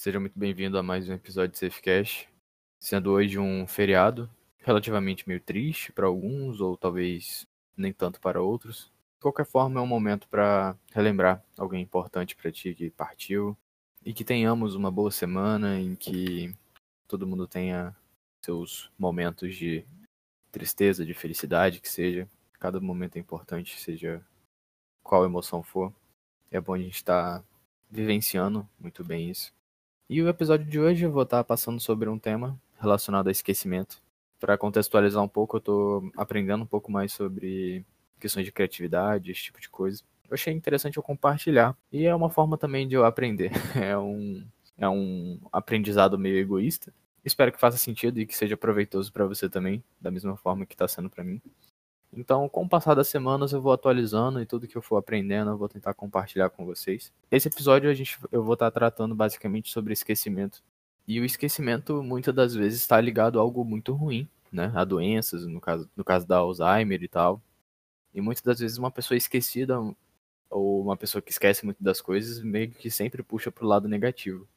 Seja muito bem-vindo a mais um episódio de Safecast. Sendo hoje um feriado, relativamente meio triste para alguns, ou talvez nem tanto para outros. De qualquer forma, é um momento para relembrar alguém importante para ti que partiu e que tenhamos uma boa semana em que todo mundo tenha seus momentos de tristeza, de felicidade, que seja. Cada momento é importante, seja qual emoção for. É bom a gente estar tá vivenciando muito bem isso. E o episódio de hoje eu vou estar passando sobre um tema relacionado a esquecimento. Para contextualizar um pouco, eu estou aprendendo um pouco mais sobre questões de criatividade, esse tipo de coisa. Eu achei interessante eu compartilhar. E é uma forma também de eu aprender. É um, é um aprendizado meio egoísta. Espero que faça sentido e que seja proveitoso para você também, da mesma forma que está sendo para mim. Então, com o passar das semanas, eu vou atualizando e tudo que eu for aprendendo, eu vou tentar compartilhar com vocês. Esse episódio a gente, eu vou estar tratando basicamente sobre esquecimento. E o esquecimento, muitas das vezes, está ligado a algo muito ruim, né? A doenças, no caso, no caso da Alzheimer e tal. E muitas das vezes, uma pessoa esquecida ou uma pessoa que esquece muito das coisas, meio que sempre puxa para o lado negativo.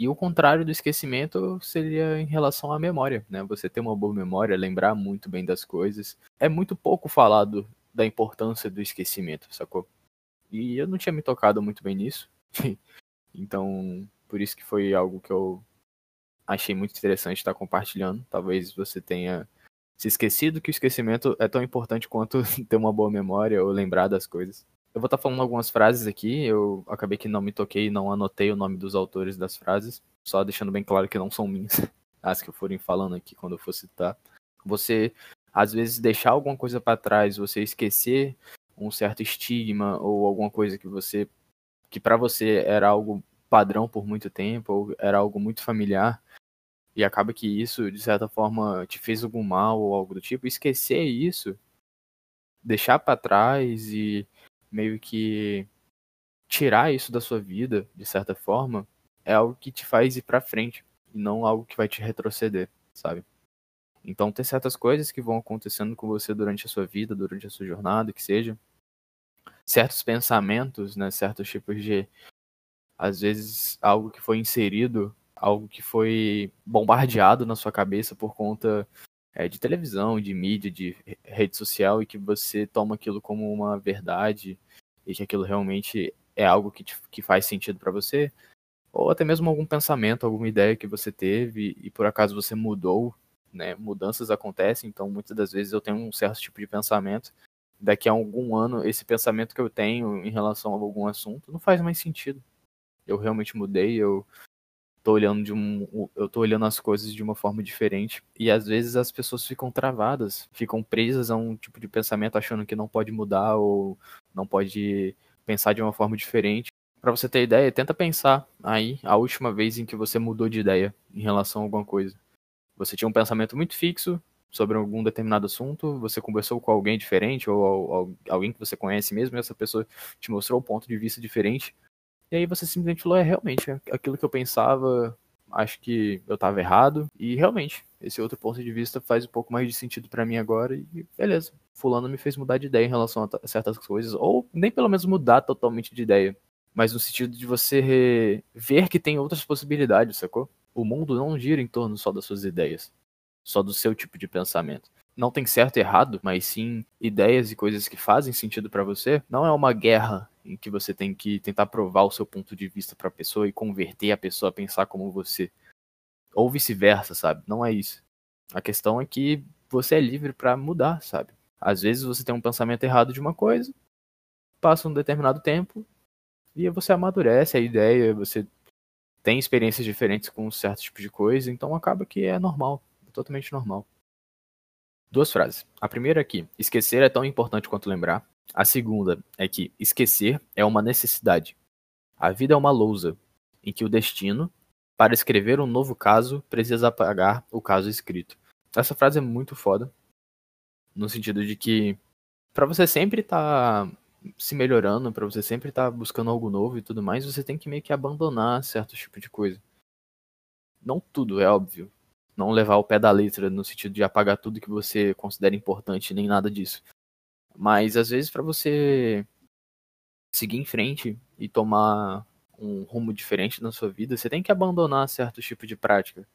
E o contrário do esquecimento seria em relação à memória, né? Você ter uma boa memória, lembrar muito bem das coisas. É muito pouco falado da importância do esquecimento, sacou? E eu não tinha me tocado muito bem nisso. então, por isso que foi algo que eu achei muito interessante estar compartilhando. Talvez você tenha se esquecido que o esquecimento é tão importante quanto ter uma boa memória ou lembrar das coisas. Eu vou estar tá falando algumas frases aqui, eu acabei que não me toquei, não anotei o nome dos autores das frases, só deixando bem claro que não são minhas, as que eu forem falando aqui quando eu for citar. Você, às vezes, deixar alguma coisa para trás, você esquecer um certo estigma ou alguma coisa que você, que para você era algo padrão por muito tempo, ou era algo muito familiar, e acaba que isso, de certa forma, te fez algum mal ou algo do tipo, esquecer isso, deixar para trás e meio que tirar isso da sua vida, de certa forma, é algo que te faz ir para frente e não algo que vai te retroceder, sabe? Então tem certas coisas que vão acontecendo com você durante a sua vida, durante a sua jornada, que seja certos pensamentos, né, certos tipos de às vezes algo que foi inserido, algo que foi bombardeado na sua cabeça por conta é, de televisão, de mídia, de rede social e que você toma aquilo como uma verdade e que aquilo realmente é algo que, te, que faz sentido para você, ou até mesmo algum pensamento, alguma ideia que você teve e por acaso você mudou, né? Mudanças acontecem, então muitas das vezes eu tenho um certo tipo de pensamento. Daqui a algum ano, esse pensamento que eu tenho em relação a algum assunto não faz mais sentido. Eu realmente mudei, eu tô olhando de um, eu tô olhando as coisas de uma forma diferente e às vezes as pessoas ficam travadas, ficam presas a um tipo de pensamento achando que não pode mudar ou não pode pensar de uma forma diferente. Para você ter ideia, tenta pensar aí a última vez em que você mudou de ideia em relação a alguma coisa. Você tinha um pensamento muito fixo sobre algum determinado assunto, você conversou com alguém diferente ou, ou alguém que você conhece mesmo e essa pessoa te mostrou um ponto de vista diferente e aí você simplesmente falou, é realmente, é aquilo que eu pensava, acho que eu tava errado. E realmente, esse outro ponto de vista faz um pouco mais de sentido para mim agora. E beleza, fulano me fez mudar de ideia em relação a certas coisas. Ou nem pelo menos mudar totalmente de ideia. Mas no sentido de você ver que tem outras possibilidades, sacou? O mundo não gira em torno só das suas ideias. Só do seu tipo de pensamento não tem certo e errado, mas sim ideias e coisas que fazem sentido para você. Não é uma guerra em que você tem que tentar provar o seu ponto de vista para a pessoa e converter a pessoa a pensar como você. Ou vice-versa, sabe? Não é isso. A questão é que você é livre para mudar, sabe? Às vezes você tem um pensamento errado de uma coisa, passa um determinado tempo e você amadurece a ideia, você tem experiências diferentes com um certo tipo de coisa, então acaba que é normal, é totalmente normal. Duas frases. A primeira é que esquecer é tão importante quanto lembrar. A segunda é que esquecer é uma necessidade. A vida é uma lousa em que o destino, para escrever um novo caso, precisa apagar o caso escrito. Essa frase é muito foda, no sentido de que para você sempre estar tá se melhorando, para você sempre estar tá buscando algo novo e tudo mais, você tem que meio que abandonar certo tipo de coisa. Não tudo, é óbvio não levar o pé da letra no sentido de apagar tudo que você considera importante, nem nada disso. Mas às vezes para você seguir em frente e tomar um rumo diferente na sua vida, você tem que abandonar certos tipos de prática.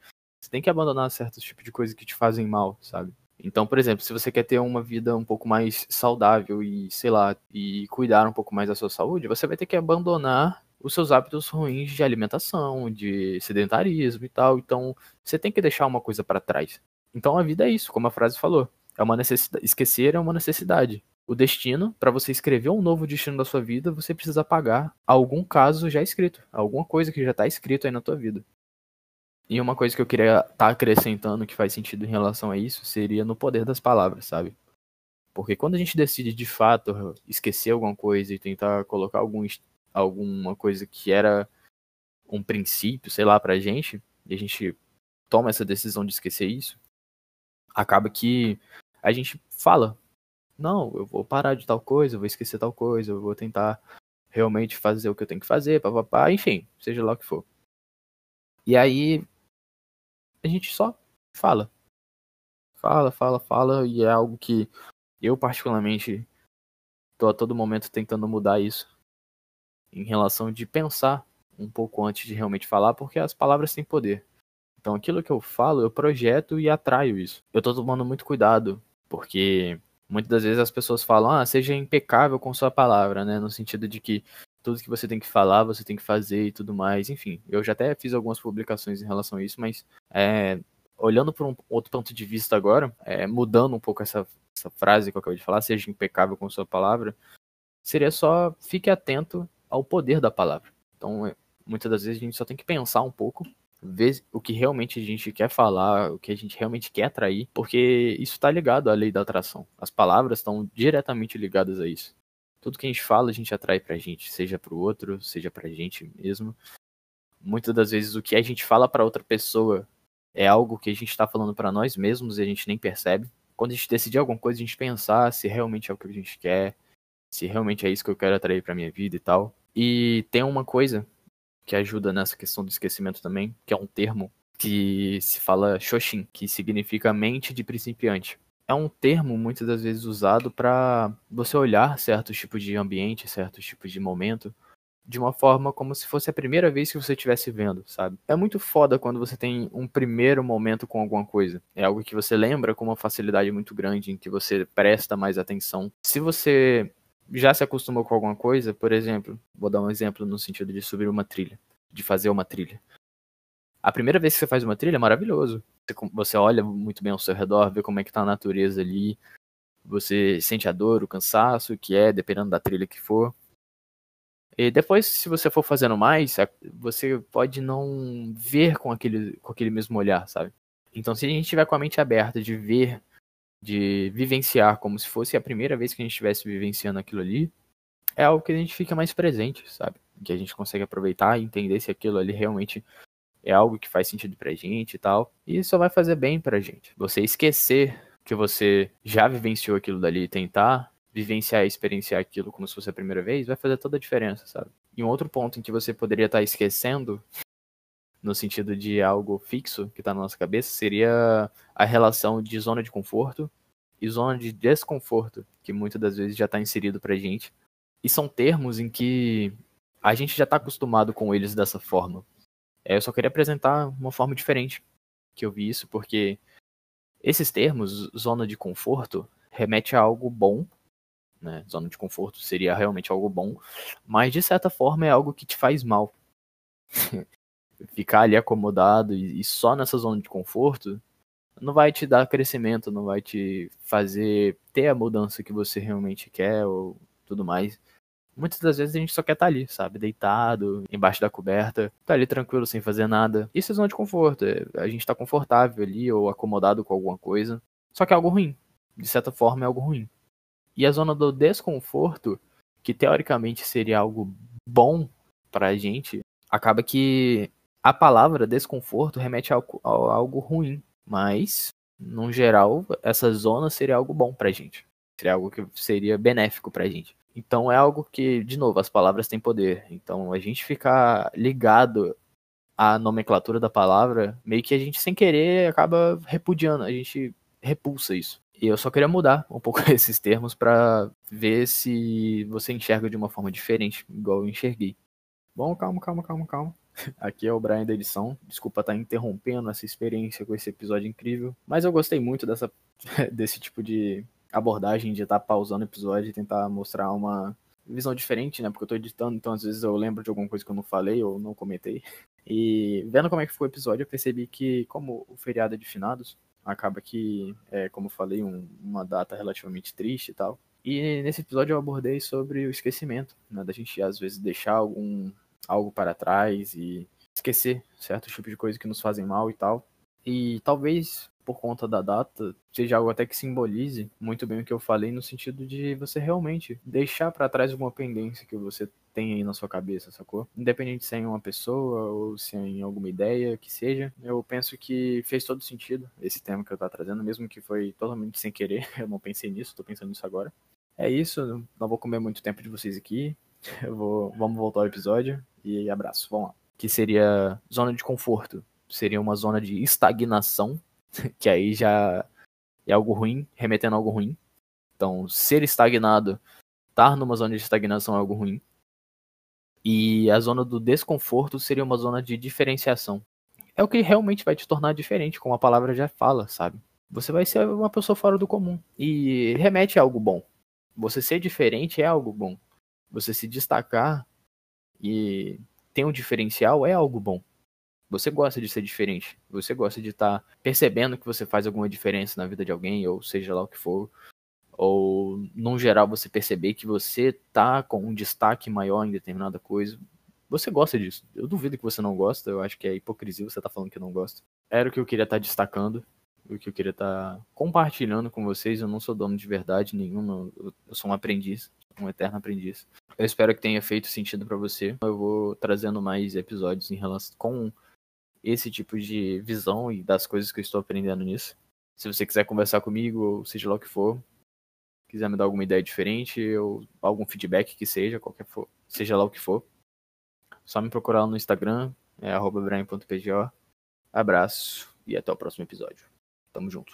Você tem que abandonar certos tipos de coisas que te fazem mal, sabe? Então, por exemplo, se você quer ter uma vida um pouco mais saudável e, sei lá, e cuidar um pouco mais da sua saúde, você vai ter que abandonar os seus hábitos ruins de alimentação, de sedentarismo e tal. Então, você tem que deixar uma coisa para trás. Então, a vida é isso, como a frase falou. É uma necessidade. Esquecer é uma necessidade. O destino, para você escrever um novo destino da sua vida, você precisa apagar algum caso já escrito, alguma coisa que já está escrito aí na tua vida. E uma coisa que eu queria estar tá acrescentando que faz sentido em relação a isso seria no poder das palavras, sabe? Porque quando a gente decide de fato esquecer alguma coisa e tentar colocar algum, alguma coisa que era um princípio, sei lá, pra gente, e a gente toma essa decisão de esquecer isso, acaba que a gente fala: não, eu vou parar de tal coisa, eu vou esquecer tal coisa, eu vou tentar realmente fazer o que eu tenho que fazer, papapá, enfim, seja lá o que for. E aí a gente só fala. Fala, fala, fala, e é algo que eu particularmente tô a todo momento tentando mudar isso em relação de pensar um pouco antes de realmente falar, porque as palavras têm poder. Então aquilo que eu falo, eu projeto e atraio isso. Eu tô tomando muito cuidado, porque muitas das vezes as pessoas falam, ah, seja impecável com sua palavra, né? No sentido de que tudo que você tem que falar, você tem que fazer e tudo mais. Enfim, eu já até fiz algumas publicações em relação a isso, mas é, olhando por um outro ponto de vista agora, é, mudando um pouco essa, essa frase que eu acabei de falar, seja impecável com sua palavra, seria só fique atento ao poder da palavra. Então, é, muitas das vezes a gente só tem que pensar um pouco, ver o que realmente a gente quer falar, o que a gente realmente quer atrair, porque isso está ligado à lei da atração. As palavras estão diretamente ligadas a isso tudo que a gente fala a gente atrai pra gente, seja pro outro, seja pra gente mesmo. Muitas das vezes o que a gente fala para outra pessoa é algo que a gente está falando para nós mesmos e a gente nem percebe. Quando a gente decidir alguma coisa, a gente pensar se realmente é o que a gente quer, se realmente é isso que eu quero atrair para minha vida e tal. E tem uma coisa que ajuda nessa questão do esquecimento também, que é um termo que se fala Shoshin, que significa mente de principiante é um termo muitas das vezes usado para você olhar certos tipos de ambiente, certos tipos de momento, de uma forma como se fosse a primeira vez que você estivesse vendo, sabe? É muito foda quando você tem um primeiro momento com alguma coisa. É algo que você lembra com uma facilidade muito grande, em que você presta mais atenção. Se você já se acostumou com alguma coisa, por exemplo, vou dar um exemplo no sentido de subir uma trilha, de fazer uma trilha. A primeira vez que você faz uma trilha é maravilhoso você olha muito bem ao seu redor, vê como é que tá a natureza ali, você sente a dor, o cansaço, que é, dependendo da trilha que for. E depois, se você for fazendo mais, você pode não ver com aquele, com aquele mesmo olhar, sabe? Então, se a gente tiver com a mente aberta de ver, de vivenciar como se fosse a primeira vez que a gente estivesse vivenciando aquilo ali, é algo que a gente fica mais presente, sabe? Que a gente consegue aproveitar e entender se aquilo ali realmente é algo que faz sentido pra gente e tal. E isso vai fazer bem pra gente. Você esquecer que você já vivenciou aquilo dali e tentar vivenciar e experienciar aquilo como se fosse a primeira vez, vai fazer toda a diferença, sabe? E um outro ponto em que você poderia estar esquecendo, no sentido de algo fixo que está na nossa cabeça, seria a relação de zona de conforto e zona de desconforto, que muitas das vezes já está inserido pra gente. E são termos em que a gente já está acostumado com eles dessa forma. É, eu só queria apresentar uma forma diferente que eu vi isso, porque esses termos, zona de conforto, remete a algo bom, né? Zona de conforto seria realmente algo bom, mas de certa forma é algo que te faz mal. Ficar ali acomodado e só nessa zona de conforto não vai te dar crescimento, não vai te fazer ter a mudança que você realmente quer ou tudo mais muitas das vezes a gente só quer estar tá ali, sabe? Deitado, embaixo da coberta, tá ali tranquilo, sem fazer nada. Isso é zona de conforto. É, a gente tá confortável ali ou acomodado com alguma coisa. Só que é algo ruim. De certa forma, é algo ruim. E a zona do desconforto, que teoricamente seria algo bom pra gente, acaba que a palavra desconforto remete a algo, a algo ruim. Mas, no geral, essa zona seria algo bom pra gente. Seria algo que seria benéfico pra gente. Então é algo que, de novo, as palavras têm poder. Então a gente ficar ligado à nomenclatura da palavra, meio que a gente sem querer acaba repudiando, a gente repulsa isso. E eu só queria mudar um pouco esses termos para ver se você enxerga de uma forma diferente, igual eu enxerguei. Bom, calma, calma, calma, calma. Aqui é o Brian da edição. Desculpa estar interrompendo essa experiência com esse episódio incrível. Mas eu gostei muito dessa, desse tipo de abordagem de estar pausando o episódio e tentar mostrar uma visão diferente, né? Porque eu tô editando, então às vezes eu lembro de alguma coisa que eu não falei ou não comentei. E vendo como é que foi o episódio, eu percebi que, como o feriado é de finados, acaba que, é, como eu falei, um, uma data relativamente triste e tal. E nesse episódio eu abordei sobre o esquecimento, né? Da gente às vezes deixar algum, algo para trás e esquecer certos tipos de coisas que nos fazem mal e tal. E talvez por conta da data, seja algo até que simbolize muito bem o que eu falei, no sentido de você realmente deixar para trás alguma pendência que você tem aí na sua cabeça, sacou? Independente se é em uma pessoa ou se é em alguma ideia que seja, eu penso que fez todo sentido esse tema que eu tô trazendo, mesmo que foi totalmente sem querer, eu não pensei nisso, tô pensando nisso agora. É isso, não vou comer muito tempo de vocês aqui. Eu vou, vamos voltar ao episódio e abraço. Vamos lá. Que seria zona de conforto. Seria uma zona de estagnação que aí já é algo ruim, remetendo a algo ruim. Então, ser estagnado, estar numa zona de estagnação é algo ruim. E a zona do desconforto seria uma zona de diferenciação. É o que realmente vai te tornar diferente, como a palavra já fala, sabe? Você vai ser uma pessoa fora do comum. E remete a algo bom. Você ser diferente é algo bom. Você se destacar e ter um diferencial é algo bom. Você gosta de ser diferente. Você gosta de estar tá percebendo que você faz alguma diferença na vida de alguém, ou seja lá o que for. Ou, num geral, você perceber que você tá com um destaque maior em determinada coisa. Você gosta disso. Eu duvido que você não gosta. Eu acho que é hipocrisia você tá falando que não gosta. Era o que eu queria estar tá destacando. O que eu queria estar tá compartilhando com vocês. Eu não sou dono de verdade nenhuma. Eu sou um aprendiz. Um eterno aprendiz. Eu espero que tenha feito sentido para você. Eu vou trazendo mais episódios em relação com esse tipo de visão e das coisas que eu estou aprendendo nisso. Se você quiser conversar comigo, ou seja lá o que for, quiser me dar alguma ideia diferente, ou algum feedback que seja, qualquer for, seja lá o que for, só me procurar no Instagram, é brian.pgo. Abraço e até o próximo episódio. Tamo junto.